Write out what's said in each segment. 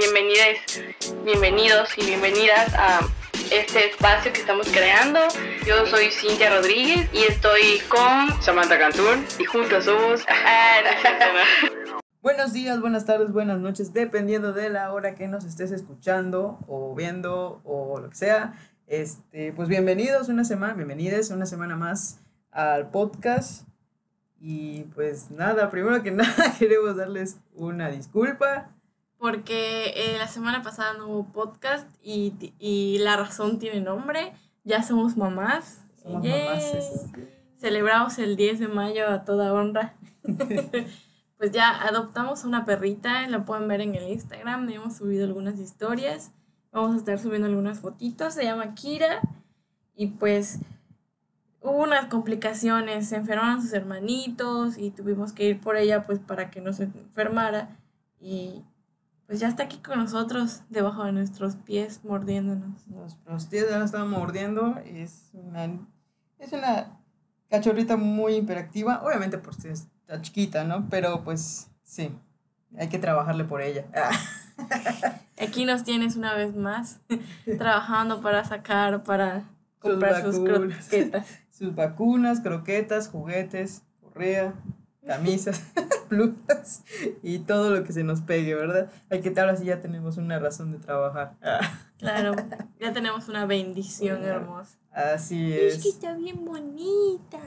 bienvenidos, bienvenidos y bienvenidas a este espacio que estamos creando. Yo soy Cintia Rodríguez y estoy con Samantha Cantún y juntos somos... Buenos días, buenas tardes, buenas noches, dependiendo de la hora que nos estés escuchando o viendo o lo que sea. Este, pues bienvenidos una semana, bienvenidos una semana más al podcast. Y pues nada, primero que nada queremos darles una disculpa. Porque eh, la semana pasada no hubo podcast y, y, la razón tiene nombre. Ya somos mamás. Somos mamás. Celebramos el 10 de mayo a toda honra. pues ya adoptamos una perrita, la pueden ver en el Instagram, hemos subido algunas historias, vamos a estar subiendo algunas fotitos, se llama Kira y pues hubo unas complicaciones, se enfermaron sus hermanitos y tuvimos que ir por ella pues para que no se enfermara y pues ya está aquí con nosotros debajo de nuestros pies mordiéndonos. Nuestros pies ya nos estaban mordiendo es una, es una cachorrita muy hiperactiva, obviamente porque está chiquita, ¿no? Pero pues sí, hay que trabajarle por ella. Aquí nos tienes una vez más trabajando para sacar, para comprar sus, croquetas. sus vacunas, croquetas, juguetes, correa, camisas, plumas y todo lo que se nos pegue, ¿verdad? Hay que ahora sí ya tenemos una razón de trabajar. Claro, ya tenemos una bendición hermosa. Así es. Es que está bien bonita.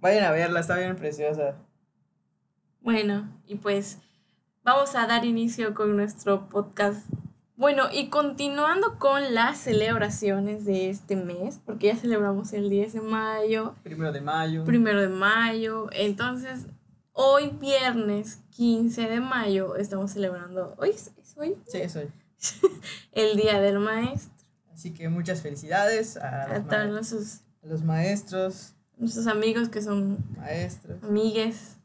Vayan a verla, está bien preciosa. Bueno, y pues vamos a dar inicio con nuestro podcast. Bueno, y continuando con las celebraciones de este mes, porque ya celebramos el 10 de mayo. Primero de mayo. Primero de mayo. Entonces, hoy viernes 15 de mayo estamos celebrando. ¿Hoy es, hoy? Sí, es hoy. el Día del Maestro. Así que muchas felicidades a, a los, a los maestros. Nuestros amigos que son maestros. Amigues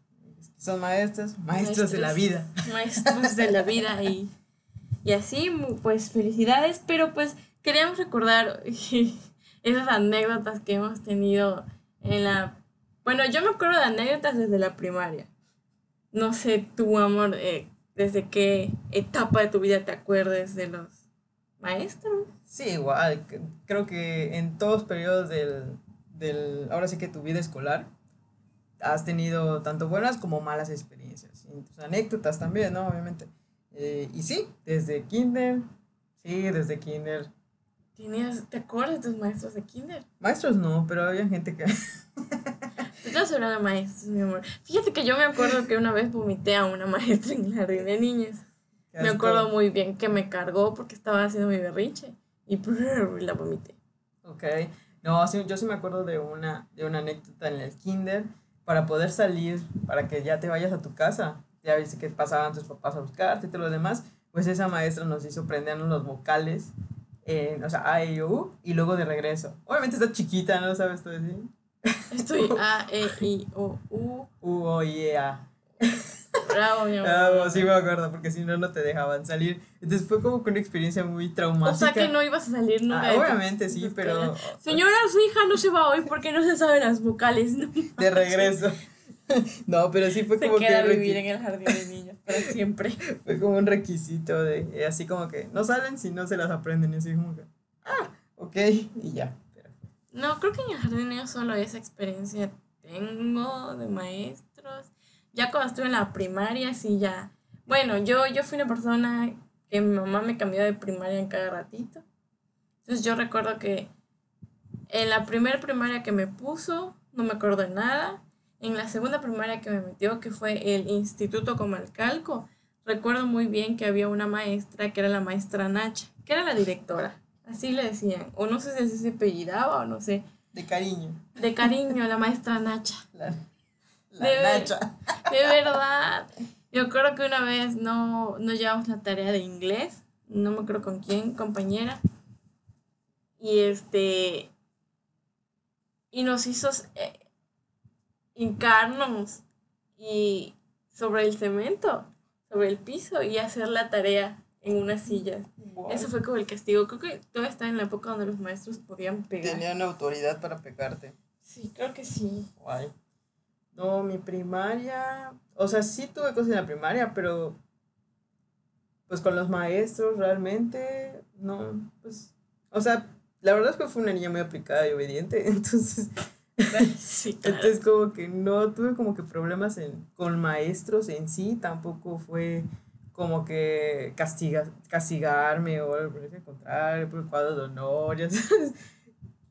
son maestros, maestros, de la vida. Maestros de la vida y, y así, pues felicidades, pero pues queríamos recordar esas anécdotas que hemos tenido en la... Bueno, yo me acuerdo de anécdotas desde la primaria. No sé, tu amor, eh, desde qué etapa de tu vida te acuerdes de los maestros. Sí, igual. Creo que en todos los periodos del, del, ahora sí que tu vida escolar, has tenido tanto buenas como malas experiencias. Y tus anécdotas también, ¿no? Obviamente. Eh, y sí, desde kinder, sí, desde kinder. ¿Tenías, ¿Te acuerdas de tus maestros de kinder? Maestros no, pero había gente que... Estás hablando de maestros, mi amor. Fíjate que yo me acuerdo que una vez vomité a una maestra en el jardín de niñas. Me acuerdo muy bien que me cargó porque estaba haciendo mi berrinche y la vomité. Ok. No, sí, yo sí me acuerdo de una, de una anécdota en el kinder para poder salir, para que ya te vayas a tu casa. Ya viste que pasaban tus papás a buscarte y todo lo demás. Pues esa maestra nos hizo aprendernos los vocales, en, o sea, A, E, U, y luego de regreso. Obviamente está chiquita, ¿no sabes tú decir? Estoy A, E, I, O, U. U, O, I, E, A. Bravo, mi amor. Bravo, sí me acuerdo, porque si no, no te dejaban salir. Entonces fue como que una experiencia muy traumática. O sea que no ibas a salir nunca. Ah, obviamente sí, pero... Señora, su hija no se va hoy porque no se saben las vocales. De regreso. No, pero sí fue se como queda que... vivir en el jardín de niños para siempre. Fue como un requisito de... eh, Así como que no salen si no se las aprenden. Y así como que... Ah, ok, y ya. No, creo que en el jardín niños solo esa experiencia tengo de maestros. Ya cuando estuve en la primaria, sí, ya. Bueno, yo, yo fui una persona que mi mamá me cambió de primaria en cada ratito. Entonces yo recuerdo que en la primera primaria que me puso, no me acuerdo de nada. En la segunda primaria que me metió, que fue el Instituto Comalcalco, recuerdo muy bien que había una maestra que era la maestra Nacha, que era la directora. Así le decían. O no sé si así se apellidaba o no sé. De cariño. De cariño, la maestra Nacha. La, la De ver- Nacha. De verdad. Yo creo que una vez no, no llevamos la tarea de inglés. No me acuerdo con quién, compañera. Y este. Y nos hizo eh, hincarnos y sobre el cemento, sobre el piso y hacer la tarea en unas sillas. Wow. Eso fue como el castigo. Creo que todavía está en la época donde los maestros podían pegar. Tenían autoridad para pegarte. Sí, creo que sí. Guay. No, mi primaria. O sea, sí tuve cosas en la primaria, pero. pues con los maestros realmente, no, pues, o sea, la verdad es que fue una niña muy aplicada y obediente, entonces... Sí, Entonces como que no tuve como que problemas en, con maestros en sí, tampoco fue como que castiga, castigarme o algo por el cuadro de honor, ya sabes.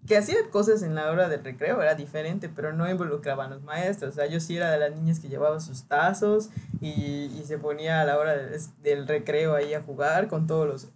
Que hacía cosas en la hora del recreo, era diferente, pero no involucraban a los maestros. O sea, yo sí era de las niñas que llevaba sus tazos y, y se ponía a la hora del, del recreo ahí a jugar con todos los,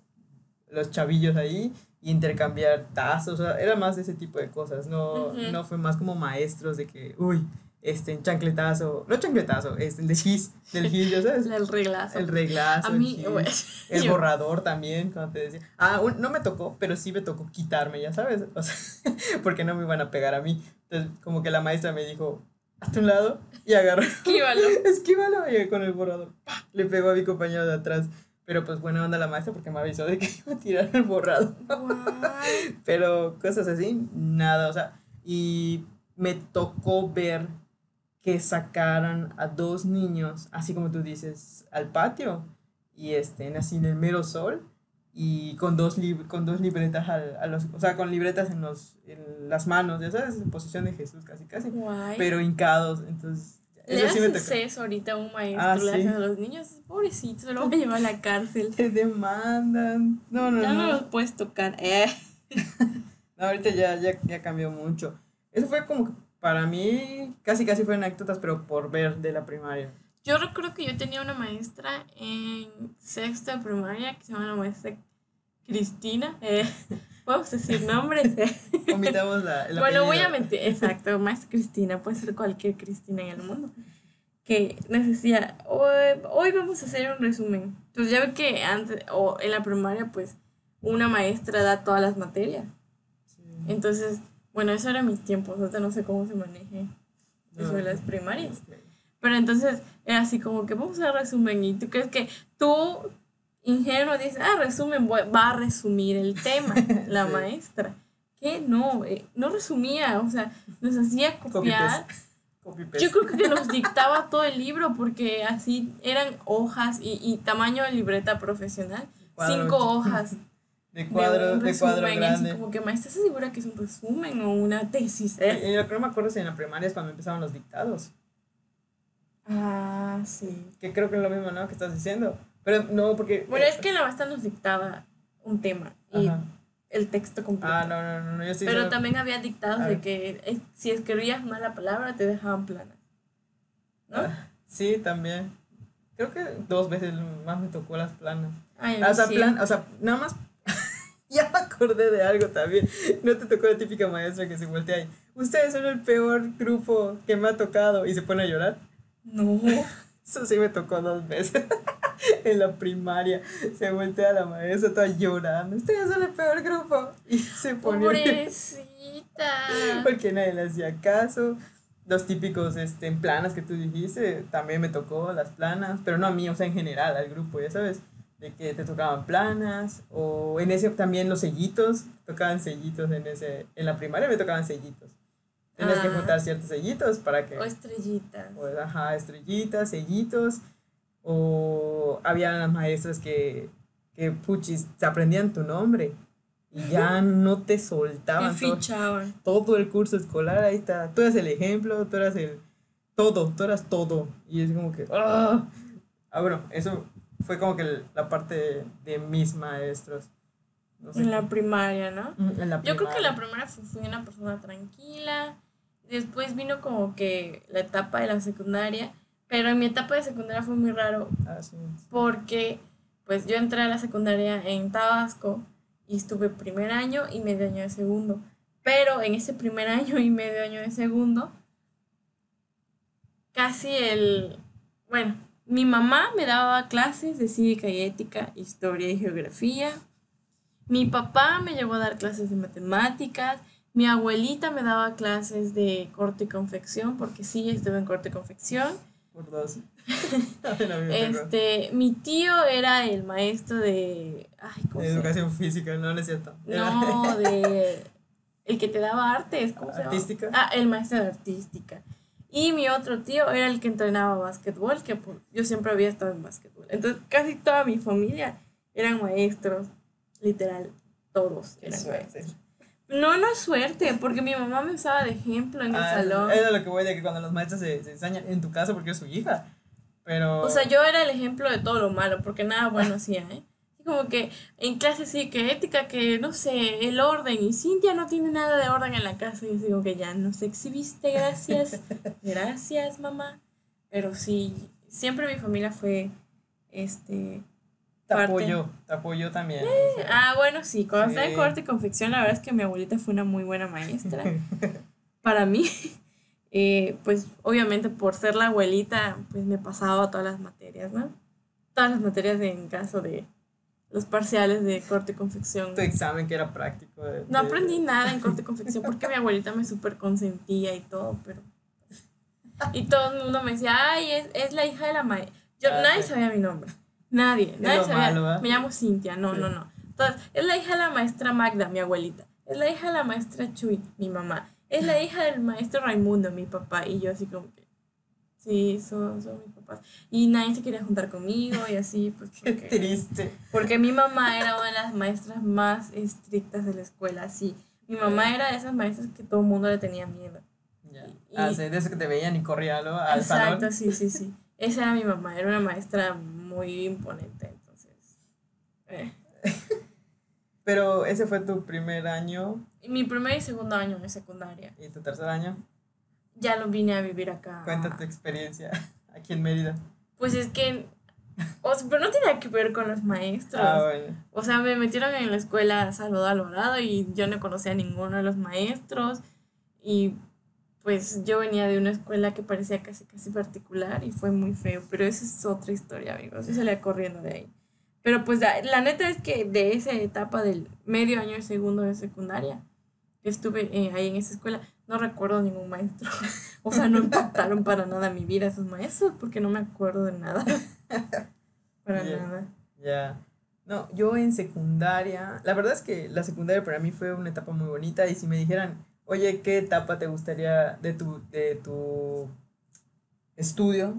los chavillos ahí intercambiar tazos, o sea, era más ese tipo de cosas, no, no fue más como maestros de que, uy, este, en chancletazo, no chancletazo, este, el de gis, del gis, ya sabes, El reglazo. el reglazo, a el mí, gis, el borrador también, como te decía, ah, un- no me tocó, pero sí me tocó quitarme, ya sabes, o sea, porque no me iban a pegar a mí, entonces como que la maestra me dijo, hazte un lado, y agarró, Esquívalo. esquívalo, y con el borrador, ¡pah! le pegó a mi compañero de atrás, pero pues buena onda la maestra porque me avisó de que iba a tirar el borrador. Guay. Pero cosas así, nada, o sea, y me tocó ver que sacaran a dos niños, así como tú dices, al patio, y estén así en el mero sol, y con dos, lib- con dos libretas, al, a los, o sea, con libretas en, los, en las manos, ya sabes, en posición de Jesús casi, casi, Guay. pero hincados, entonces, le eso sí me haces tocó. eso ahorita a un maestro, Ah, le sí. a los niños, pobrecito, se lo van a llevar a la cárcel. Te demandan, no, no, Ya no no. los puedes tocar. Eh. No, ahorita ya, ya, ya cambió mucho. Eso fue como para mí, casi casi fueron anécdotas, pero por ver de la primaria. Yo recuerdo que yo tenía una maestra en sexto de primaria que se llama la maestra Cristina. Eh, ¿Podemos decir nombres? Omitamos la, el bueno, voy a mentir. Exacto, maestra Cristina. Puede ser cualquier Cristina en el mundo. Que nos decía, hoy, hoy vamos a hacer un resumen. Entonces ya ve que antes, o en la primaria, pues, una maestra da todas las materias. Sí. Entonces, bueno, eso era mis tiempos. Ahorita no sé cómo se maneje eso de las primarias. Pero entonces era así como que vamos a resumen y tú crees que tú, ingenuo, dices, ah, resumen, voy- va a resumir el tema, la Sí. maestra. Que no, eh, no resumía, o sea, nos hacía copiar. Copy paste. Yo creo que nos dictaba todo el libro porque así eran hojas y, y tamaño de libreta profesional. Cuadro. Cinco hojas de de cuadro, un de cuadro así grande. como que maestra, ¿estás segura que es un resumen o una tesis? Y, y lo que no me acuerdo es en la primaria es cuando empezaban los dictados. Ah, sí. Que creo que es lo mismo, ¿no? Que estás diciendo. Pero no, porque. Bueno, es que la maestra nos dictaba un tema y Ajá. el texto completo. Ah, no, no, no, no, yo sí Pero también había dictados de que eh, si escribías mal la palabra te dejaban plana. ¿No? Ah, Sí, también. Creo que dos veces más me tocó las planas. Ay, o sea, sí. plan, o sea, nada más. ya me acordé de algo también. No te tocó la típica maestra que se voltea ahí. Ustedes son el peor grupo que me ha tocado. Y se pone a llorar. No. Eso sí me tocó dos veces. en la primaria. Se voltea la maestra toda llorando. Ustedes son el peor grupo. Y se pone Pobrecita. porque nadie le hacía caso. Los típicos este, planas que tú dijiste, también me tocó las planas, pero no a mí, o sea, en general, al grupo, ya sabes, de que te tocaban planas, o en ese también los sellitos, tocaban sellitos en ese, en la primaria me tocaban sellitos. Tenías que Ah. juntar ciertos sellitos para que, O estrellitas. o, ajá, estrellitas, sellitos, o había las maestras que, que puchis, se aprendían tu nombre y ya no te Te soltaban. todo fichaban. todo el curso escolar, ahí está. Tú eras el ejemplo, tú eras el todo, tú eras todo. Y es como que, ¡ah! Ah, bueno, eso fue como que la parte de, mis maestros. No sé En la qué- primaria, ¿no? Mm, en la Yo creo que la primaria. primera fu- fui una persona tranquila. Después vino como que la etapa de la secundaria. Pero en mi etapa de secundaria fue muy raro Ah, sí. porque pues yo entré a la secundaria en Tabasco y estuve primer año y medio año de segundo. Pero en ese primer año y medio año de segundo, casi el, bueno, mi mamá me daba clases de cívica y ética, historia y geografía. Mi papá me llevó a dar clases de matemáticas. Mi abuelita me daba clases de corte y confección, porque sí, estuve en corte y confección. Por dos. Este, mi tío era el maestro de. Ay, ¿cómo De educación física, no, no es cierto. No, de. El que te daba artes, ¿cómo se llama? ¿Artística? Ah, el maestro de artística. Y mi otro tío era el que entrenaba básquetbol, que pues, yo siempre había estado en básquetbol. Entonces casi toda mi familia eran maestros, literal, todos eran maestros. No, no es suerte, porque mi mamá me usaba de ejemplo en el ah, salón. Es lo que voy de que cuando los maestros se, se ensañan en tu casa porque es su hija. Pero... O sea, yo era el ejemplo de todo lo malo, porque nada bueno hacía, ¿eh? Como que en clase sí, que ética, que no sé, el orden, y Cintia no tiene nada de orden en la casa, y yo digo que ya nos exhibiste, gracias, gracias mamá. Pero sí, siempre mi familia fue, este, te apoyo, te apoyo también. Eh, ah, bueno, sí, cuando estaba en corte y confección, la verdad es que mi abuelita fue una muy buena maestra. Para mí, eh, pues obviamente por ser la abuelita, pues me pasaba todas las materias, ¿no? Todas las materias en caso de los parciales de corte y confección. Tu examen que era práctico. no aprendí nada en corte y confección porque mi abuelita me súper consentía y todo, pero... Y todo el mundo me decía, ay, es, es la hija de la maestra. Yo, ah, nadie sabía mi nombre. Nadie, nadie sabía. me llamo Cintia, no, no, no. Entonces, es la hija de la maestra Magda, mi abuelita. Es la hija de la maestra Chuy, mi mamá. Es la hija del maestro Raimundo, mi papá. Y yo así como que, sí, son, son mis papás. Y nadie se quería juntar conmigo y así, pues. Qué triste. Porque mi mamá era una de las maestras más estrictas de la escuela, sí. Mi mamá era de esas maestras que todo el mundo le tenía miedo. Ya. ah, sí, de eso que te veían y corría al salón. Exacto, sí, sí, sí. Esa era mi mamá, era una maestra muy imponente, entonces. Eh. Pero ese fue tu primer año. Mi primer y segundo año de secundaria. ¿Y tu tercer año? Ya lo vine a vivir acá. Cuenta tu experiencia aquí en Mérida. Pues es que. O sea, pero no tenía que ver con los maestros. Ah, bueno. O sea, me metieron en la escuela Salvador Alvarado y yo no conocía a ninguno de los maestros. Y pues yo venía de una escuela que parecía casi casi particular y fue muy feo, pero esa es otra historia, amigos, yo salía corriendo de ahí. Pero pues la, neta es que de esa etapa del medio año y segundo de secundaria, que estuve eh, ahí en esa escuela, no recuerdo ningún maestro. o sea, no impactaron para nada mi vida esos maestros porque no me acuerdo de nada. para nada. Ya. No, yo en secundaria, la verdad es que la secundaria para mí fue una etapa muy bonita y si me dijeran, Oye, ¿qué etapa te gustaría de tu, de tu estudio?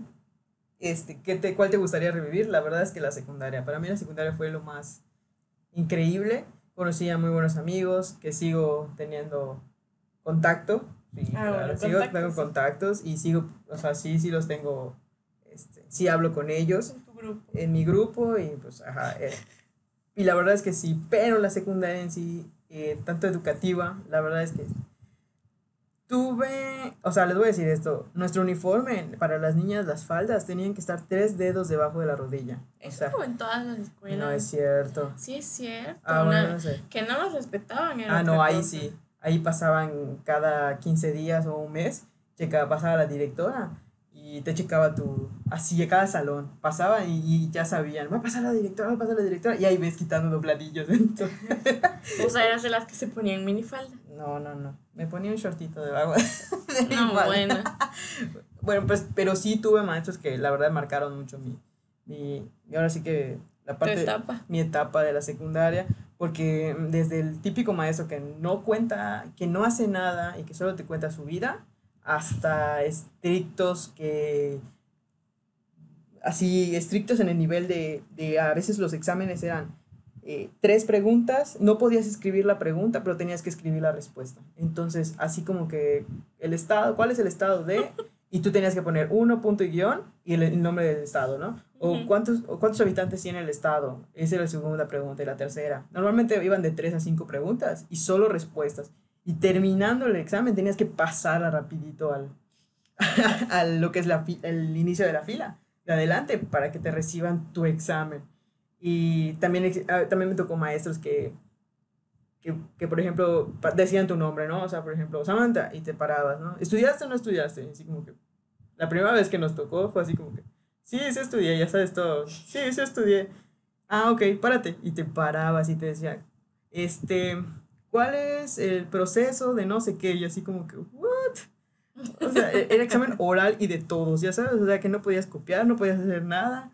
Este, ¿qué te, ¿Cuál te gustaría revivir? La verdad es que la secundaria. Para mí la secundaria fue lo más increíble. Conocí a muy buenos amigos que sigo teniendo contacto. Sí, ah, sigo tengo contactos y sigo, o sea, sí, sí los tengo, este, sí hablo con ellos. En tu grupo. En mi grupo y pues, ajá. Eh, y la verdad es que sí, pero la secundaria en sí, eh, tanto educativa, la verdad es que Tuve, o sea, les voy a decir esto, nuestro uniforme para las niñas, las faldas, tenían que estar tres dedos debajo de la rodilla. Eso como en todas las escuelas. No es cierto. Sí es cierto. Ah, bueno, no sé. Que no los respetaban. ah, no, ahí sí. Ahí pasaban cada 15 días o un mes, checa, pasaba la directora y te checaba tu, así a cada salón, pasaba y, y, ya sabían, va a pasar la directora, va a pasar la directora, y ahí ves quitando los planillos. o sea, eras de las que se ponían minifalda. No, no, no, me ponía un shortito de agua. no, bueno. bueno, pues, pero sí tuve maestros que la verdad marcaron mucho mi, mi, y ahora sí que la parte, etapa? mi etapa de la secundaria, porque desde el típico maestro que no cuenta, que no hace nada y que solo te cuenta su vida, hasta estrictos que así estrictos en el nivel de, de a veces los exámenes eran eh, tres preguntas, no podías escribir la pregunta, pero tenías que escribir la respuesta. Entonces, así como que el estado, ¿cuál es el estado de? Y tú tenías que poner uno, punto y guion, y el, nombre del estado, ¿no? O, cuántos, o cuántos habitantes tiene el estado. Esa era la segunda pregunta. Y la tercera. Normalmente iban de tres a cinco preguntas y solo respuestas. Y terminando el examen tenías que pasar rapidito al, a lo que es la el inicio de la fila, de adelante, para que te reciban tu examen. Y también, ah, también me tocó maestros que, que, que, por ejemplo, decían tu nombre, ¿no? O sea, por ejemplo, Samantha, y te parabas, ¿no? ¿Estudiaste o no estudiaste? así como que, la primera vez que nos tocó fue así como que, sí, sí estudié, ya sabes todo. Sí, sí estudié. Ah, ok, párate. Y te parabas y te decía, este, ¿cuál es el proceso de no sé qué? Y así como que, ¿what? O sea, e-, era examen oral y de todos, ya sabes, o sea, que no podías copiar, no podías hacer nada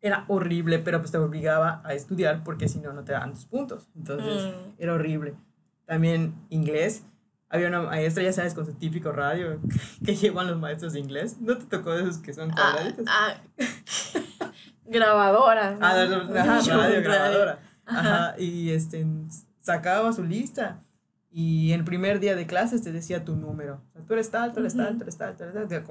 era horrible, pero pues te obligaba a estudiar porque si no, no te daban tus puntos. Entonces, mm. era horrible. También inglés. había una maestra, ya sabes, con su típico radio que llevan los maestros de inglés. ¿No te tocó de esos que son Ah, cuadraditos? ah, grabadoras. ¿no? Ah, no, no, ajá, radio grabadora. Ajá. Ajá, y este, sacaba su lista. Y el primer día de clases te decía tu número. O sea, tú eres tal, tú eres tal, tú eres tal, tú eres tal, de,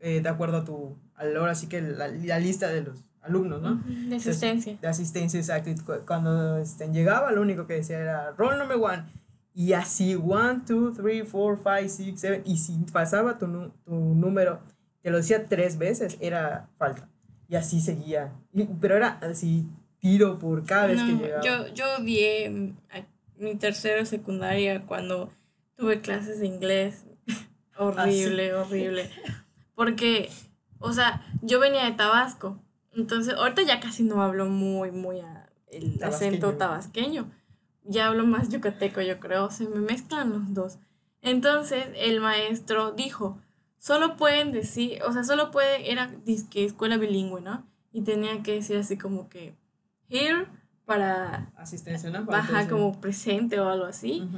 eh, de acuerdo a tu, a la hora, así que la, la lista de los alumnos, ¿no? De asistencia. De asistencia, exacto. Cuando este, llegaba, lo único que decía era roll number one. Y así, one, two, three, four, five, six, seven. Y si pasaba tu, tu número, te lo decía tres veces, era falta. Y así seguía. Y- pero era así, tiro por cada vez que No, llegaba. yo, yo odié mi tercero secundaria cuando tuve clases de inglés. Horrible, horrible. Porque, o sea, yo venía de Tabasco. Entonces, ahorita ya casi no hablo muy, muy a- el acento Tabasqueño. Ya hablo más yucateco, yo creo. Se me mezclan los dos. Entonces, el maestro dijo, solo pueden decir, o sea, solo puede, era disque escuela bilingüe, ¿no? Y tenía que decir así como que, here, para Asistencia, ¿no? Para bajar entonces- como presente o algo así.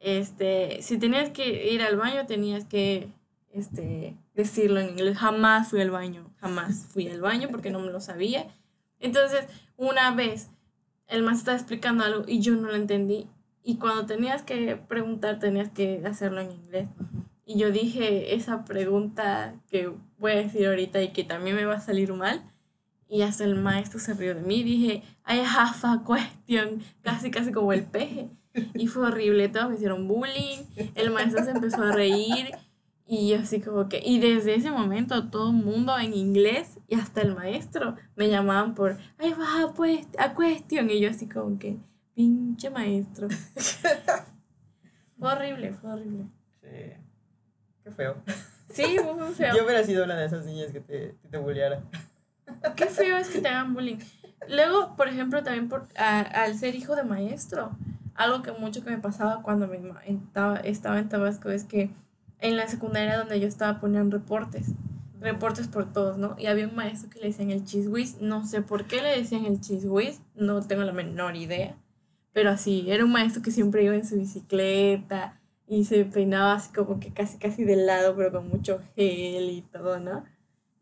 Este, si tenías que ir al baño, tenías que este, decirlo en inglés. Jamás fui al baño, jamás fui al baño porque no me lo sabía. Entonces, una vez, el maestro estaba explicando algo y yo no lo entendí. Y cuando tenías que preguntar, tenías que hacerlo en inglés. Y yo dije esa pregunta que voy a decir ahorita y que también me va a salir mal. Y hasta el maestro se rió de mí. Dije, I have a question. Casi, casi como el peje. Y fue horrible. Todos me hicieron bullying. El maestro se empezó a reír. Y yo así como que... Y desde ese momento todo el mundo en inglés y hasta el maestro me llamaban por, I have a pues- a question. Y yo así como que, pinche maestro. fue horrible, fue horrible. Sí. Qué feo. Sí, fue muy feo. Yo hubiera sido una de esas niñas que te, que te bulleara. Qué feo es que te hagan bullying. Luego, por ejemplo, también por, a- al ser hijo de maestro, algo que mucho que me pasaba cuando ma- estaba, estaba en Tabasco es que en la secundaria donde yo estaba ponían reportes, reportes por todos, ¿no? Y había un maestro que le decían el chiswis, no sé por qué le decían el chiswis, no tengo la menor idea, pero así, era un maestro que siempre iba en su bicicleta y se peinaba así como que casi casi de lado, pero con mucho gel y todo, ¿no?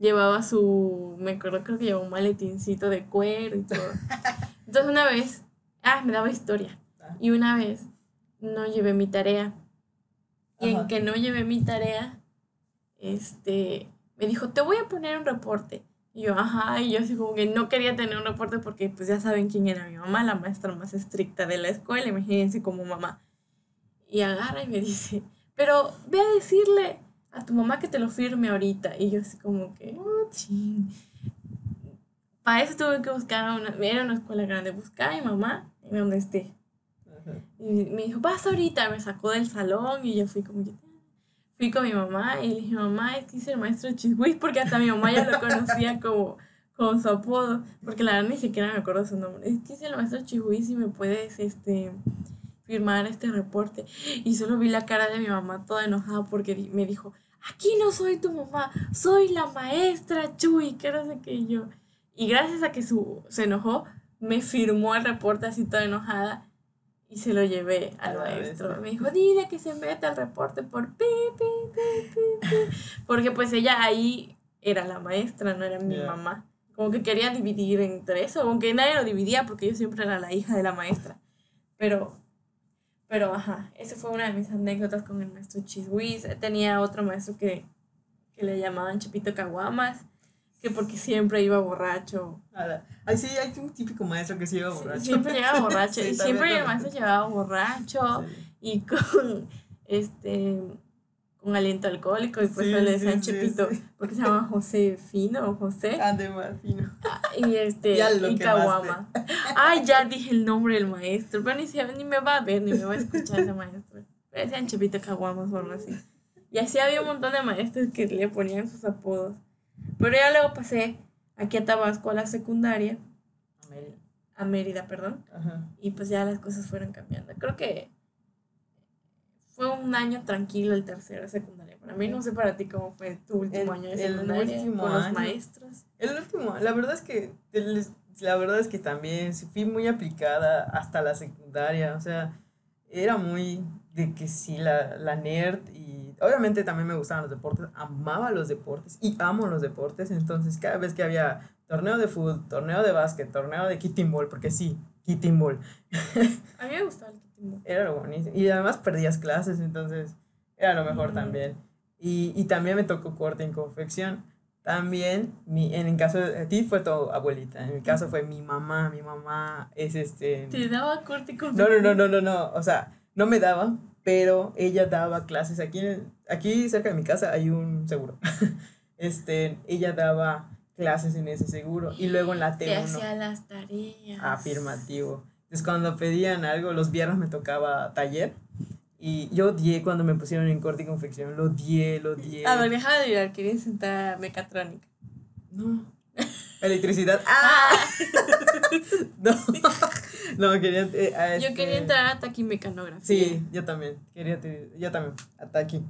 llevaba su, me acuerdo, creo que llevaba un maletincito de cuero y todo. Entonces una vez, ah, me daba historia. Y una vez no llevé mi tarea. Y Ajá. en que no llevé mi tarea, este, me dijo, te voy a poner un reporte. Y yo, ajá, y yo así como que no quería tener un reporte porque pues ya saben quién era mi mamá, la maestra más estricta de la escuela, imagínense como mamá. Y agarra y me dice, pero ve a decirle a tu mamá que te lo firme ahorita. Y yo así como que, oh, ching. Para eso tuve que buscar una, era una escuela grande, buscar a mi mamá en donde esté. Y me dijo, vas ahorita, me sacó del salón y yo fui como que, fui con mi mamá y le dije, mamá, es que hice el maestro Chiswis, porque hasta mi mamá ya lo conocía como, como su apodo, porque la verdad ni siquiera me acuerdo su nombre. Es que hice el maestro Chiswis y me puedes, este, firmar este reporte. Y solo vi la cara de mi mamá toda enojada porque me dijo, aquí no soy tu mamá, soy la maestra Chuy, que no sé qué yo. Y gracias a que su, se enojó, me firmó el reporte así toda enojada y se lo llevé al maestro. Me dijo, dile que se meta el reporte por pi, pi, pi, pi, pi". Porque pues ella ahí era la maestra, no era mi mamá. Como que quería dividir entre eso, aunque nadie lo dividía porque yo siempre era la hija de la maestra. Pero, pero ajá, esa fue una de mis anécdotas con el maestro Chiswis. Tenía otro maestro que, que le llamaban Chepito Caguamas, que porque siempre iba borracho. Ay, sí, hay un típico maestro que se iba borracho. Siempre llegaba borracho. Sí, y siempre el maestro llegaba borracho Sí. y con este con aliento alcohólico y pues le decían Chepito porque se llama José Fino José Ande más fino. y este Ya lo y. Caguama. Ay, ya dije el nombre del maestro, pero ni, se- ni me va a ver ni me va a escuchar ese maestro. Le decían Chepito Caguamas o algo así. Y así había un montón de maestros que le ponían sus apodos. Pero ya luego pasé aquí a Tabasco a la secundaria, a Mérida, perdón. Ajá. Y pues ya las cosas fueron cambiando. Creo que fue un año tranquilo el tercero de secundaria. Para mí, no sé para ti cómo fue tu último El- año de el secundaria último con los año. maestros. El último, la verdad es que el- la verdad es que también fui muy aplicada hasta la secundaria, o sea, era muy de que sí, la, la nerd y obviamente también me gustaban los deportes, amaba los deportes y amo los deportes, entonces cada vez que había torneo de fútbol, torneo de básquet, torneo de kicking ball, porque sí, kicking ball. A mí me gustaba el kicking ball. Era lo bonito. Y además perdías clases, entonces era lo mejor también. Y, y también me tocó corte en confección. También, mi, en el caso de ti fue tu abuelita, en mi caso fue mi mamá, mi mamá es este... ¿Te daba corte y confección? No, no, no, no, no, no, o sea, no me daba, pero ella daba clases aquí, aquí cerca de mi casa hay un seguro. este, ella daba clases en ese seguro y luego en la T1. Te hacía las tareas. Afirmativo. Entonces cuando pedían algo, los viernes me tocaba taller y yo odié cuando me pusieron en corte y confección. Lo odié, lo odié. A ver, deja de mirar, quería sentar mecatrónica. No. Electricidad. ¡Ah! no. No, quería. Eh, yo este quería entrar a taquimecanografía. Sí, yo también. Quería, yo también, a taqui.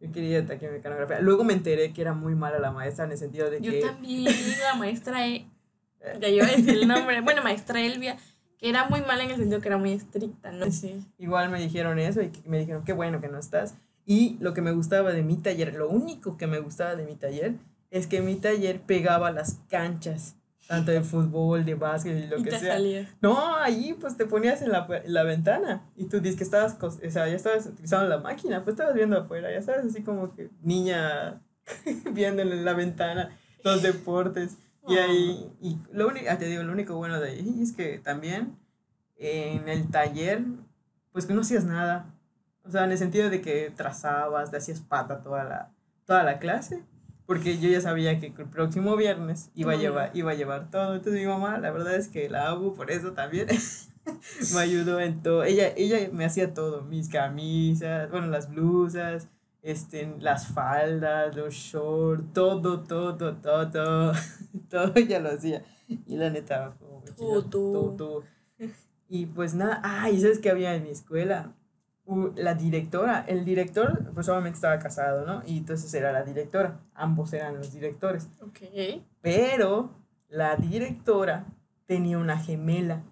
Yo quería taquimecanografía. Luego me enteré que era muy mala la maestra en el sentido de que. Yo también, la maestra. E, ya iba a decir el nombre. Bueno, maestra Elvia era muy mala en el sentido que era muy estricta, ¿no? Sí. Igual me dijeron eso y me dijeron, qué bueno que no estás. Y lo que me gustaba de mi taller, lo único que me gustaba de mi taller, es que mi taller pegaba las canchas, tanto de fútbol, de básquet y lo que sea. No, ahí pues te ponías en la, la, ventana y tú dices que estabas, o sea, ya estabas utilizando la máquina, pues estabas viendo afuera, ya sabes, así como que niña viendo en la ventana los deportes. Y ahí, y lo único, ah, te digo, lo único bueno de ahí es que también en el taller, pues que no hacías nada. O sea, en el sentido de que trazabas, te hacías pata toda la, toda la clase. Porque yo ya sabía que el próximo viernes iba a, llevar, iba a llevar todo. Entonces mi mamá, la verdad es que la amo por eso también. me ayudó en todo. Ella, ella me hacía todo, mis camisas, bueno, las blusas, este, las faldas, los shorts, todo, todo, todo, todo, todo ella lo hacía. Y la neta, todo, todo. Y pues nada, ay, ¿sabes qué había en mi escuela? La directora, el director, pues obviamente estaba casado, ¿no? Y entonces era la directora, ambos eran los directores. Ok. Pero la directora tenía una gemela.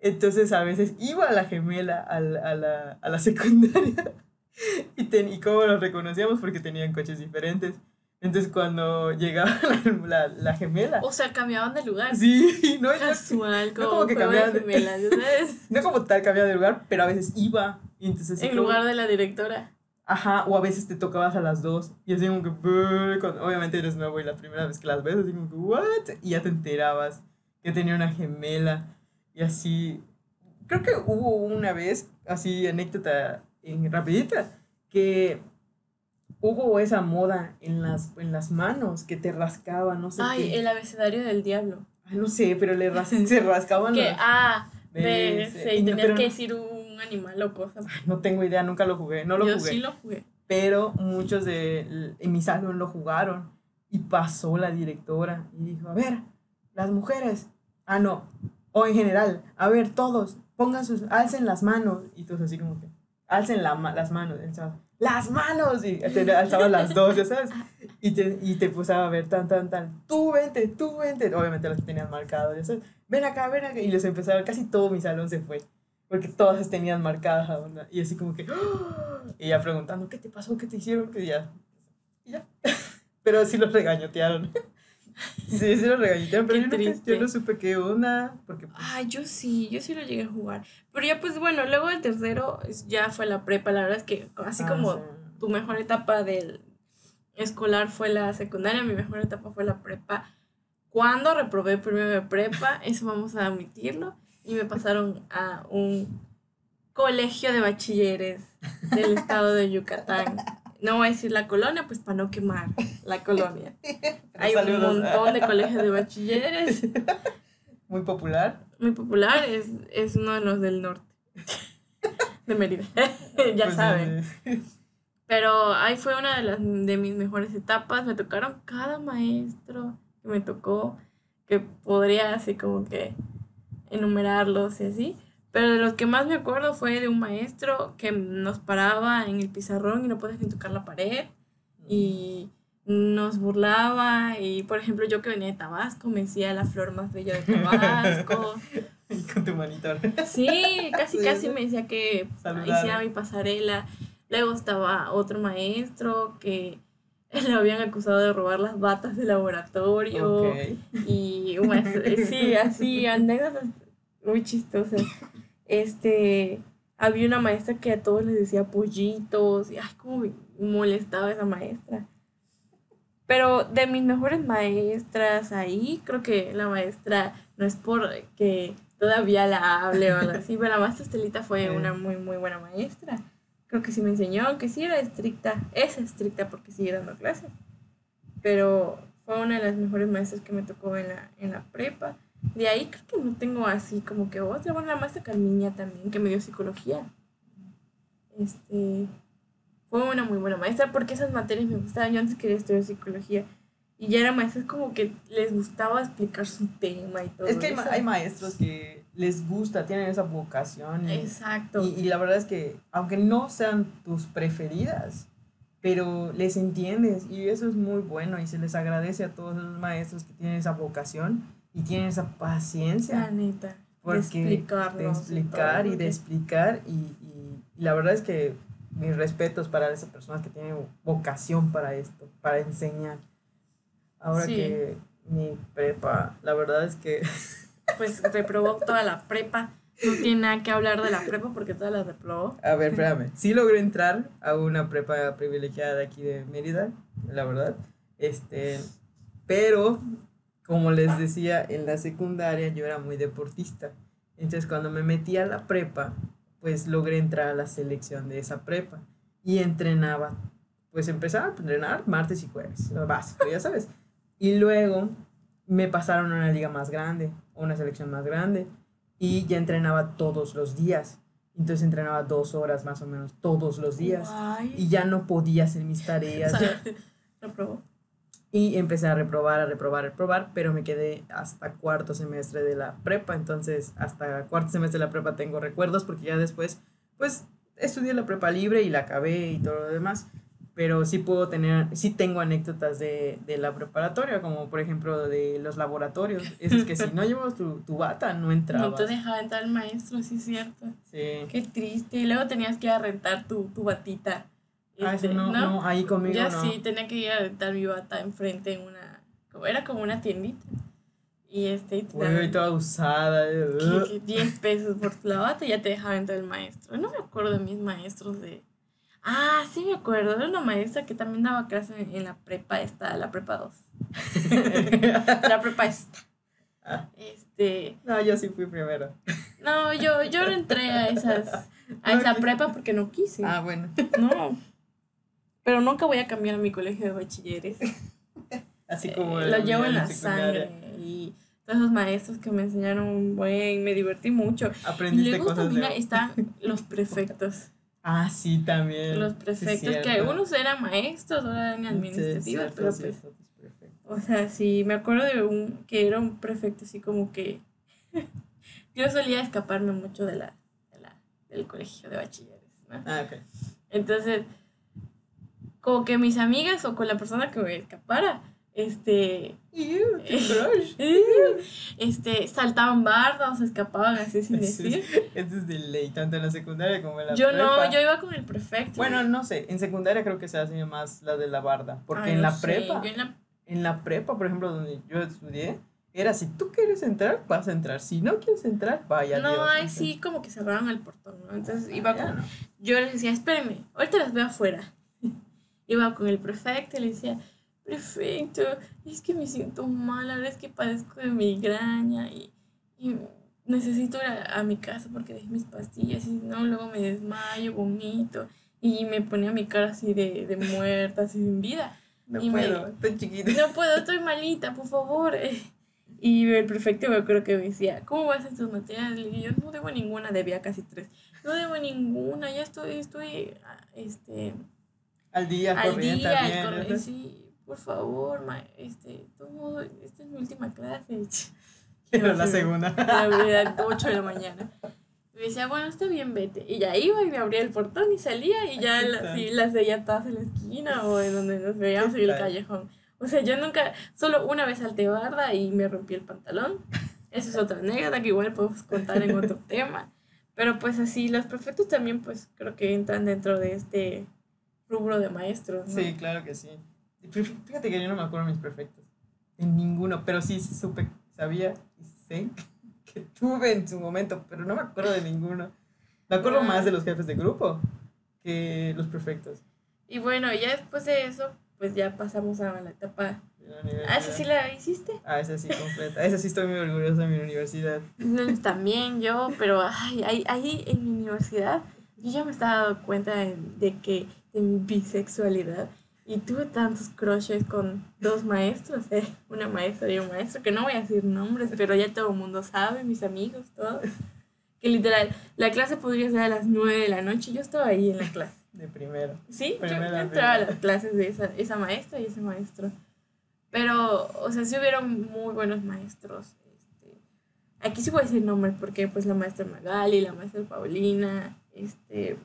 Entonces a veces iba la gemela a la, a la, a la secundaria y, ten, y cómo los reconocíamos porque tenían coches diferentes. Entonces cuando llegaba la, la, gemela. O sea, cambiaban de lugar. Sí, no es casual, como, no como que cambiaban de gemelas, No como tal cambiaba de lugar, pero a veces iba. Y entonces, en lugar de la directora. Ajá, o a veces te tocabas a las dos. Y así como que, obviamente eres nuevo y la primera vez que las ves, así como que, ¿what? Y ya te enterabas que tenía una gemela. Y así. Creo que hubo una vez, así anécdota en rapidita, que hubo esa moda en las, en las manos que te rascaban, no sé. Ay, el abecedario del diablo. Ay, no sé, pero le se rascaban que A, B, C, y tenías que decir un animal o cosas. no tengo idea, nunca lo jugué, no lo Yo jugué. sí lo jugué. Pero muchos de en mi salón lo jugaron y pasó la directora y dijo, a ver, las mujeres, ah, no, o en general, a ver, todos, pongan sus, alcen las manos, y todos así como que, alcen la, las manos, las manos, y te alzaban las dos, ya sabes, y te, y te pusaba a ver tan, tan, tan, tú vente, tú vente, obviamente las tenían marcado, ya sabes, ven acá, ven acá, y les empezaba, casi todo mi salón se fue, porque todas tenían marcadas y así como que, ¡oh! y ya preguntando, ¿qué te pasó? ¿Qué te hicieron? Que ya, y ya, pero sí los regañotearon. Sí, sí lo regañaron, pero yo no, yo no, supe qué onda. Porque, pues... Ah, yo sí, yo sí lo llegué a jugar. Pero ya, pues bueno, luego el tercero ya fue la prepa. La verdad es que así ah, como tu mejor etapa del escolar fue la secundaria, mi mejor etapa fue la prepa. Cuando reprobé primero de prepa, eso vamos a admitirlo, y me pasaron a un colegio de bachilleres del estado de Yucatán no voy a decir la colonia, pues para no quemar la colonia. Hay un montón de colegios de bachilleres. Muy popular. Muy popular, es, es uno de los del norte. De Mérida. ya pues, saben. Pero ahí fue una de, las, de mis mejores etapas. Me tocaron cada maestro que me tocó, que podría así como que enumerarlos y así. Pero de los que más me acuerdo fue de un maestro que nos paraba en el pizarrón y no podías ni tocar la pared. Y nos burlaba. Y por ejemplo, yo que venía de Tabasco me decía la flor más bella de Tabasco. Con tu monitor. Sí, casi Sí, casi sí. me decía que Saludar. hiciera mi pasarela. Luego estaba otro maestro que le habían acusado de robar las batas de laboratorio. Ok. Y maestro- sí, así, anécdotas muy chistosas. Este, había una maestra que a todos les decía pollitos. Y ay, cómo me molestaba esa maestra. Pero de mis mejores maestras ahí, creo que la maestra no es porque todavía la hable o algo así, pero la maestra Estelita fue una muy, muy buena maestra. Creo que sí me enseñó, aunque sí era estricta, es estricta porque sigue dando clases. Pero fue una de las mejores maestras que me tocó en la, en la prepa. De ahí creo que no tengo así como que otra. Bueno, la maestra Carmiña también, que me dio psicología. Este, fue una muy buena maestra porque esas materias me gustaban. Yo antes quería estudiar psicología. Y ya era maestra como que les gustaba explicar su tema y todo Es que hay, ma- hay maestros que les gusta, tienen esa vocación. y- Exacto. Y, y la verdad es que, aunque no sean tus preferidas, pero les entiendes y eso es muy bueno y se les agradece a todos esos maestros que tienen esa vocación y tienen esa la paciencia neta. porque- de explicar y de explicar y, y- y la verdad es que mis respetos para esas personas que tienen vocación para esto, para enseñar. Ahora Sí. que mi prepa, la verdad es que Pues reprobó toda la prepa. No tiene nada que hablar de la prepa porque toda la reprobó. A ver, espérame. Sí logré entrar a una prepa privilegiada de aquí de Mérida, la verdad. Este, pero, como les decía, en la secundaria yo era muy deportista. Entonces, cuando me metí a la prepa, pues logré entrar a la selección de esa prepa. Y entrenaba, pues empezaba a entrenar martes y jueves, lo básico, ya sabes. Y luego me pasaron a una liga más grande, una selección más grande. Y ya entrenaba todos los días. Entonces entrenaba dos horas más o menos todos los días. Guay. Y ya no podía hacer mis tareas. O sea, reprobó. Y empecé a reprobar, a reprobar, a reprobar, pero me quedé hasta cuarto semestre de la prepa. Entonces, hasta cuarto semestre de la prepa tengo recuerdos porque ya después, pues, estudié la prepa libre y la acabé y todo lo demás. Pero sí puedo tener, sí tengo anécdotas de, de la preparatoria, como por ejemplo de los laboratorios. Es que si no llevas tu, tu bata, no No entrabas. te dejaba entrar el maestro, sí es cierto. Sí. Qué triste. Y luego tenías que ir a rentar tu, tu batita. Ah, Este, no, no, ahí conmigo Yo no. sí tenía que ir a rentar mi bata enfrente en una. Era como una tiendita. Y este. Uy, toda usada. que- que 10 pesos por la bata y ya te dejaba entrar el maestro. No me acuerdo de mis maestros de. Ah, sí me acuerdo. Era una maestra que también daba clase en, en la prepa esta, la prepa 2. La prepa esta. Ah. Este. no, yo sí fui primero. No, yo, yo no entré a esas. A esa prepa porque no quise. Ah, bueno. No. Pero nunca voy a cambiar a mi colegio de bachilleres. Así como Eh, lo el llevo en la secundaria. sangre. Y todos esos maestros que me enseñaron un buen, me divertí mucho. Y Aprendiste luego cosas también están los prefectos. Ah, sí, también. Los Sí, prefectos, que cierto. unos eran maestros, otros eran Sí, administrativos, cierto, pero pues, o sea, sí, me acuerdo de un, que era un prefecto así como que yo solía escaparme mucho de la, de la, del colegio de bachilleres, ¿no? Ah, ok. Entonces, como que mis amigas o con la persona que me escapara, este, Ew, tu crush. este, saltaban bardas escapaban así sin Eso decir. es, eso es de ley, tanto en la secundaria como en la Yo prepa. no, yo iba con el prefecto. Bueno, no sé, en secundaria creo que se hace más la de la barda, porque Ay, en la prepa, en la- en la prepa, por ejemplo, donde yo estudié, era si tú quieres entrar, vas a entrar, si no quieres entrar, vaya. no, ahí sí como que cerraron el portón, ¿no? Entonces iba Ya con, no. yo les decía, espérenme, ahorita las veo afuera. iba con el prefecto y le decía, prefecto, es que me siento mal, ahora es que padezco de migraña y, y necesito ir a, a mi casa porque dejé mis pastillas y no, luego me desmayo, vomito y me ponía mi cara así de, de muerta, así sin vida. No Y me- puedo, estoy chiquita. No puedo, estoy malita, por favor. Y el prefecto me acuerdo que me decía, ¿cómo vas en tus materias? Le dije, yo no debo ninguna, debía casi tres. No debo ninguna, ya estoy, estoy, ah, este, Al día, al corriente, día, ¿no? sí, por favor, ma, este, todo, esta es mi última clase. Pero la segunda. A las 8 de la mañana. Me decía, bueno, está bien, vete. Y ya iba y me abría el portón y salía y ya Ahí las, está. sí, las veía todas en la esquina o en donde nos veíamos en el callejón. O sea, yo nunca, solo una vez salté barda y me rompí el pantalón. Esa es otra anécdota que igual podemos contar en otro tema. Pero pues así, los prefectos también pues creo que entran dentro de este rubro de maestros. ¿no? Sí, claro que sí. Fíjate que yo no me acuerdo de mis prefectos. En ninguno, pero sí supe, sabía y sé que tuve en su momento, pero no me acuerdo de ninguno. Me acuerdo más de los jefes de grupo que los prefectos. Y bueno, ya después de eso, pues ya pasamos a la etapa. ¿Ah, esa sí la hiciste? Ah, esa sí, completa. Esa sí estoy muy orgullosa de mi universidad. También yo, pero ay, ahí, ahí en mi universidad yo ya me estaba dando cuenta de, de que de mi bisexualidad y tuve tantos crushes con dos maestros, eh, una maestra y un maestro, que no voy a decir nombres, pero ya todo el mundo sabe, mis amigos, todos. Que literal, la clase podría ser a las 9 de la noche y yo estaba ahí en la clase. De primero. Sí, yo, entraba a las clases de esa, esa maestra y ese maestro. Pero, o sea, sí hubieron muy buenos maestros. Este, aquí sí voy a decir nombres porque pues la maestra Magali, la maestra Paulina, este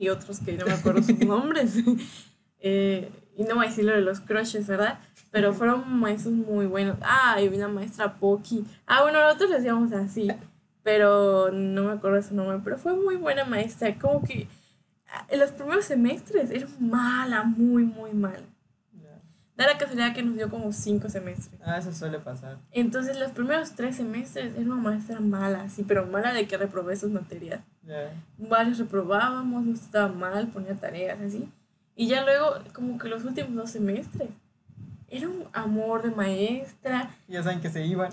y otros que no me acuerdo sus nombres. Eh, y no voy a decir lo de los crushes, ¿verdad? Pero fueron maestros muy buenos. Ah, y una maestra Poki. Ah, bueno, nosotros decíamos así, pero no me acuerdo su nombre. Pero fue muy buena maestra. Como que ah, en los primeros semestres era mala, muy, muy mala. Da la casualidad que nos dio como cinco semestres. Ah, eso suele pasar. Entonces, los primeros tres semestres era una maestra mala, sí, pero mala de que reprobé sus materias. Varios reprobábamos, nos estaba mal, ponía tareas así. Y ya luego, como que los últimos dos semestres, era un amor de maestra. Ya saben que se iban.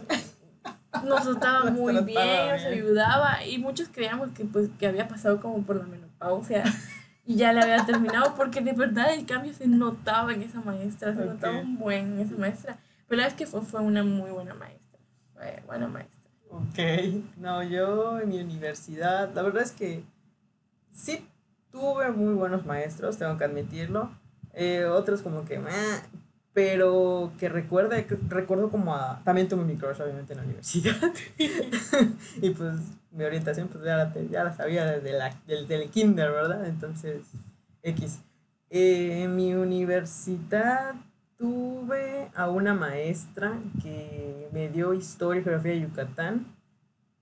Nos trataba muy bien, nos ayudaba. Y muchos creíamos que, pues, que había pasado como por la menopausia. y ya le había terminado, porque de verdad el cambio se notaba en esa maestra, se notaba un buen en esa maestra. Pero la verdad es que fue, fue una muy buena maestra. Fue buena maestra. Ok, no, yo en mi universidad, la verdad es que sí tuve muy buenos maestros, tengo que admitirlo. Eh, otros como que, pero que recuerde, recuerdo como a, también tuve mi crush obviamente en la universidad. y pues mi orientación pues ya la, ya la sabía desde la, del, del kinder, ¿verdad? Entonces, X. Eh, en mi universidad tuve a una maestra que me dio historia y geografía de Yucatán.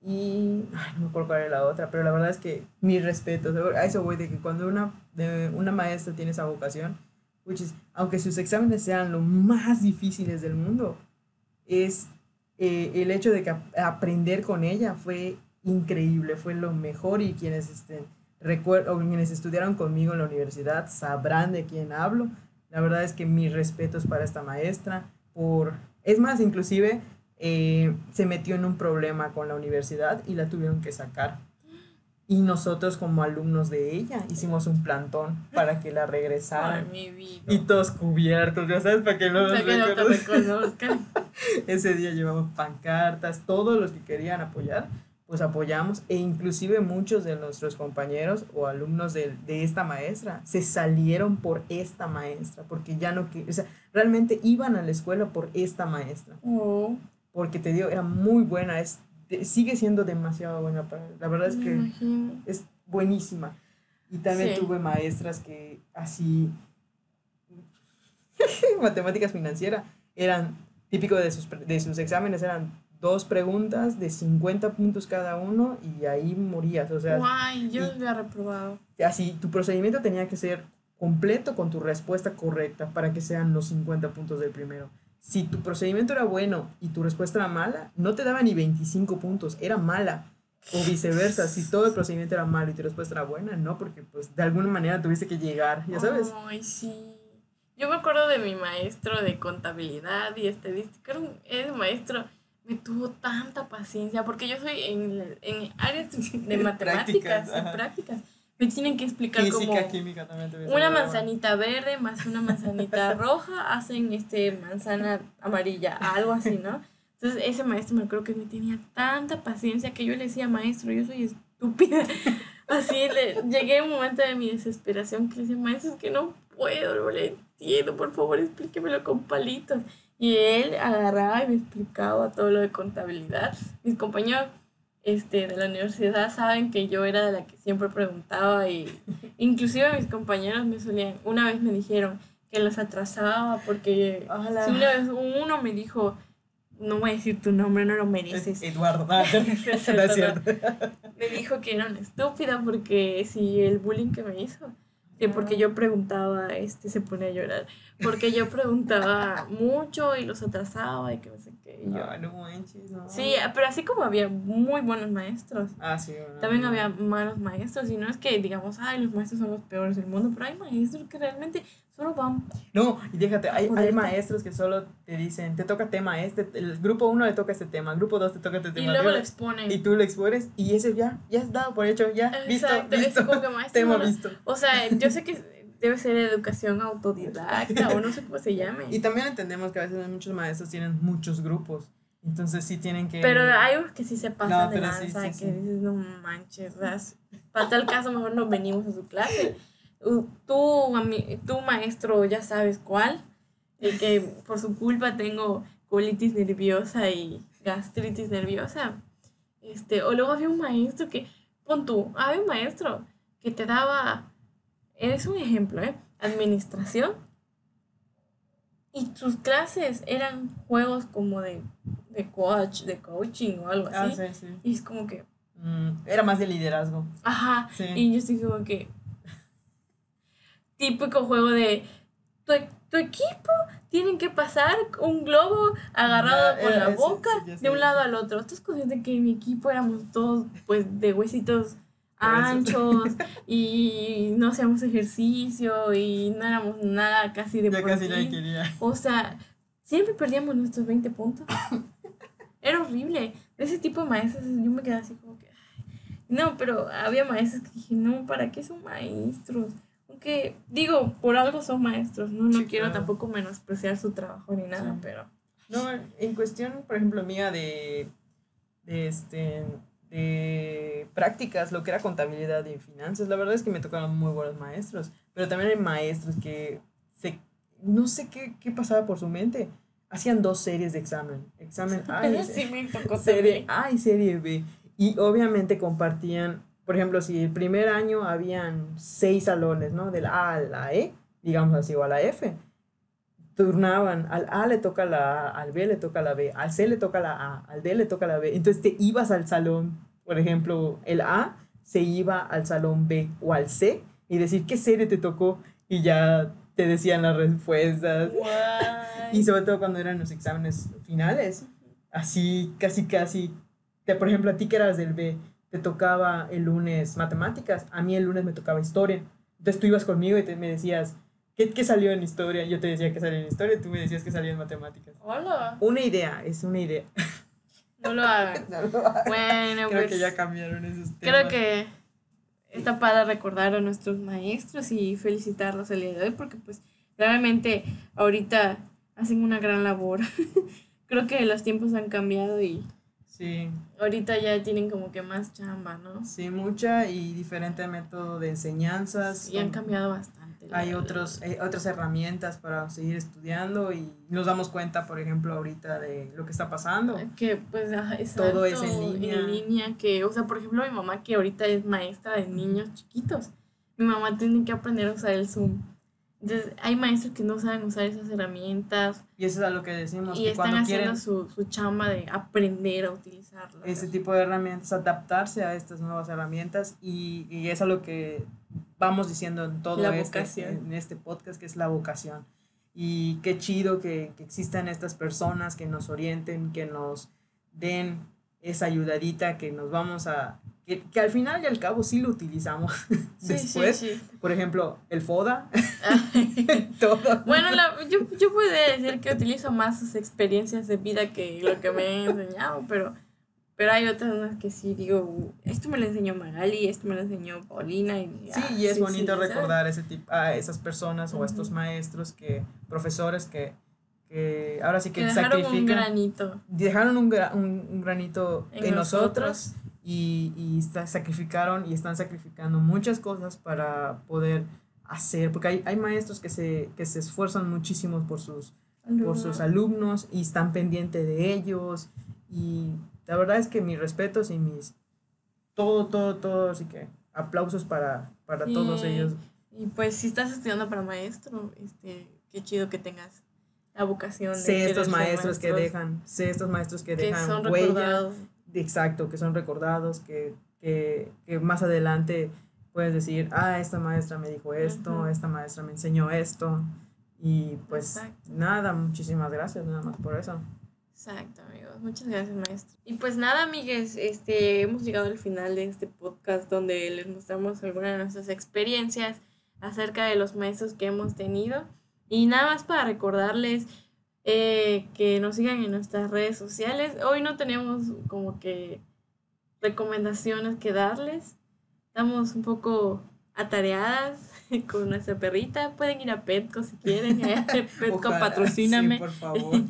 Y ay, no me acuerdo cuál era la otra, pero la verdad es que mi respeto, a eso voy, de que cuando una, de, una maestra tiene esa vocación, which is, aunque sus exámenes sean lo más difíciles del mundo, es eh, el hecho de que aprender con ella fue increíble, fue lo mejor y quienes, este, recuerdo, quienes estudiaron conmigo en la universidad sabrán de quién hablo la verdad es que mis respetos para esta maestra. Por... Es más, inclusive eh, se metió en un problema con la universidad y la tuvieron que sacar. Y nosotros como alumnos de ella hicimos un plantón para que la regresaran. Y todos cubiertos, ya sabes, para que no nos reconozcan. Ese día llevamos pancartas, todos los que querían apoyar pues apoyamos e inclusive muchos de nuestros compañeros o alumnos de, de, esta maestra se salieron por esta maestra, porque ya no, o sea, realmente iban a la escuela por esta maestra. Oh. Porque te digo, era muy buena, es, sigue siendo demasiado buena, para, la verdad es que es buenísima. Y también tuve maestras que así, matemáticas financieras, eran típico de sus, de sus exámenes, eran dos preguntas de 50 puntos cada uno y ahí morías. O sea, Guay, yo había reprobado. Así, tu procedimiento tenía que ser completo con tu respuesta correcta para que sean los 50 puntos del primero. Si tu procedimiento era bueno y tu respuesta era mala, no te daba ni 25 puntos, era mala. O viceversa, si todo el procedimiento era malo y tu respuesta era buena, no, porque pues de alguna manera tuviste que llegar, ya sabes. Ay, sí. Yo me acuerdo de mi maestro de contabilidad y estadística, era un, maestro me tuvo tanta paciencia, porque yo soy en, en áreas de matemáticas, y prácticas. Me tienen que explicar Física, química también una manzanita verde más una manzanita roja hacen este manzana amarilla, algo así, ¿no? Entonces ese maestro me acuerdo que me tenía tanta paciencia que yo le decía, maestro, yo soy estúpida. Así le, llegué a un momento de mi desesperación que le decía, maestro, es que no puedo, no le entiendo, por favor explíquemelo con palitos. Y él agarraba y me explicaba todo lo de contabilidad. Mis compañeros este, de la universidad saben que yo era de la que siempre preguntaba y inclusive mis compañeros me solían, una vez me dijeron que los atrasaba porque si una vez uno me dijo, no voy a decir tu nombre, no lo mereces. Eduardo, ah, no. Me dijo que era una estúpida porque si el bullying que me hizo, que porque yo preguntaba, este se pone a llorar, porque yo preguntaba mucho y los atrasaba y que no sé qué. Y yo, Ah, no manches, no. Sí, pero así como había muy buenos maestros, Ah, sí. bueno, también no. había malos maestros. Y no es que digamos, ay, los maestros son los peores del mundo, pero hay maestros que realmente solo van. No, y déjate, hay, hay maestros que solo te dicen, te toca tema este, el grupo 1 le toca este tema, el grupo 2 te toca este Y tema. luego lo exponen. y tú lo expones y ese ya, ya es dado por hecho, ya, visto, Exacto, es visto, como que maestro tema no visto. O sea, yo sé que debe ser educación autodidacta o no sé cómo se llame. Y también entendemos que a veces muchos maestros tienen muchos grupos, entonces sí tienen que... Pero hay unos que sí se pasan No, de pero sí, lanza, sí, que sí. dices, no manches, o sea, s- para tal caso mejor nos venimos a su clase. Tú, tú maestro, ya sabes cuál, el que por su culpa tengo colitis nerviosa y gastritis nerviosa. Este, o luego había un maestro que, pon tú, había un maestro que te daba, es un ejemplo, ¿eh? Administración. Y sus clases eran juegos como de, de coach, de coaching o algo Ah, así. sí, sí. Y es como que, Mm, era más de liderazgo. ajá. Sí. Y yo estoy como que. Típico juego de. Tu, tu equipo tienen que pasar un globo agarrado con eh, la sí, boca sí, de un lado al otro. Estás consciente que mi equipo éramos todos, pues, de huesitos anchos y no hacíamos ejercicio y no éramos nada casi Ya casi. O sea, siempre perdíamos nuestros 20 puntos. Era horrible. De ese tipo de maestros yo me quedaba así como que... ay. No, pero había maestros que dije, no, ¿para qué son maestros? Aunque, digo, por algo son maestros, ¿no? No Sí, quiero claro. tampoco menospreciar su trabajo ni nada, Sí. pero... No, en cuestión, por ejemplo, mía de, de, este, de prácticas, lo que era contabilidad y finanzas, la verdad es que me tocaron muy buenos maestros, pero también hay maestros que se, no sé qué, qué pasaba por su mente, hacían dos series de examen, examen A y sí me tocó serie. A y serie B, y obviamente compartían, por ejemplo, si el primer año habían seis salones, ¿no? Del A a la E, digamos así, o a la F, turnaban, al A le toca la A, al B le toca la B, al C le toca la A, al D le toca la B. Entonces te ibas al salón, por ejemplo, el A se iba al salón B o al C y decir qué serie te tocó y ya te decían las respuestas. Y sobre todo cuando eran los exámenes finales, así casi casi, te, por ejemplo, a ti que eras del B, te tocaba el lunes matemáticas, a mí el lunes me tocaba historia. Entonces tú ibas conmigo y te, me decías, ¿qué, ¿qué salió en historia? Yo te decía que salió en historia y tú me decías que salió en matemáticas. Hola. Una idea, es una idea. No lo hagan. Bueno, Creo pues... que ya cambiaron esos temas. Creo que está para recordar a nuestros maestros y felicitarlos el día de hoy porque pues realmente ahorita hacen una gran labor. Creo que los tiempos han cambiado y Sí, ahorita ya tienen como que más chamba, ¿no? sí, mucha y diferente método de enseñanzas. Y han cambiado bastante. hay verdad. otros, eh, otras herramientas para seguir estudiando y nos damos cuenta, por ejemplo, ahorita de lo que está pasando. Que pues Todo es en línea. En línea, que, o sea, por ejemplo, mi mamá que ahorita es maestra de niños chiquitos, mi mamá tiene que aprender a usar el Zoom. Entonces, hay maestros que no saben usar esas herramientas Y eso es a lo que decimos, y que están cuando haciendo quieren su, su chamba de aprender a utilizarlas. ese tipo de herramientas, adaptarse a estas nuevas herramientas y, y es a lo que vamos diciendo en todo La este, en este podcast, que es la vocación. Y qué chido que, que existan estas personas que nos orienten, que nos den esa ayudadita, que nos vamos a... Que, que al final y al cabo sí lo utilizamos Sí, después. sí, sí. Por ejemplo, el FODA, todo. Bueno, la- yo, yo podría decir que utilizo más sus experiencias de vida que lo que me han enseñado, pero, pero hay otras que sí digo, esto me lo enseñó Magali, esto me lo enseñó Paulina. Y, Sí, ah, y es bonito ¿sabes? recordar ese tipo, a esas personas o a estos maestros, que profesores que, que ahora sí que, Que dejaron un granito dejaron un, gra- un, un granito en, en, nosotros. nosotros, y, y sacrificaron y están sacrificando muchas cosas para poder hacer, porque hay, hay maestros que se, que se esfuerzan muchísimo por sus, por sus alumnos y están pendientes de ellos y la verdad es que mis respetos y mis todo, todo, todo, así que aplausos para, para todos ellos. Y pues si estás estudiando para maestro, este, qué chido que tengas la vocación. De sé estos querer ser maestros que maestros, dejan, sé estos maestros que que dejan son huella. Exacto, que son recordados, que, que, que más adelante puedes decir, ah, esta maestra me dijo esto, esta maestra me enseñó esto. Y pues Exacto. nada, muchísimas gracias nada más por eso. Exacto, amigos. Muchas gracias, maestro. Y pues nada, amigues, este, hemos llegado al final de este podcast donde les mostramos algunas de nuestras experiencias acerca de los maestros que hemos tenido. Y nada más para recordarles eh, que nos sigan en nuestras redes sociales. Hoy no tenemos como que recomendaciones que darles. Estamos un poco atareadas con nuestra perrita. Pueden ir a Petco si quieren. Petco, Ojalá, patrocíname. sí, por favor.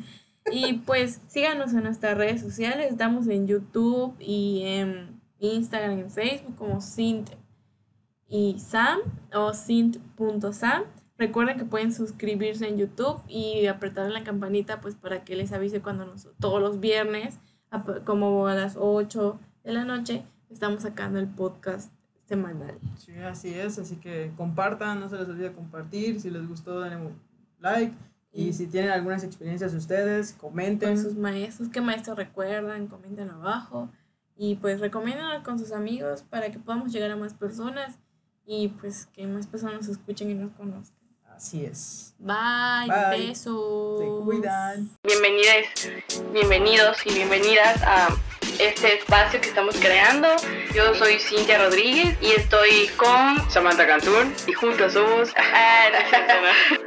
Y pues síganos en nuestras redes sociales, estamos en YouTube y en Instagram y en Facebook como Sint y Sam o Sint.sam. Recuerden que pueden suscribirse en YouTube y apretar la campanita pues para que les avise cuando nos, todos los viernes, como a las 8 de la noche, estamos sacando el podcast semanal. Sí, así es, así que compartan, no se les olvide compartir, si les gustó denle un like y Y- si tienen algunas experiencias ustedes, con comenten. sus maestros, qué maestros recuerdan, comenten abajo y pues recomiéndenlo con sus amigos para que podamos llegar a más personas y pues que más personas nos escuchen y nos conozcan. Así es. Bye, Bye. besos. Se cuidan. Bienvenidas, bienvenidos y bienvenidas a este espacio que estamos creando. Yo soy Cintia Rodríguez y estoy con Samantha Cantún y juntos somos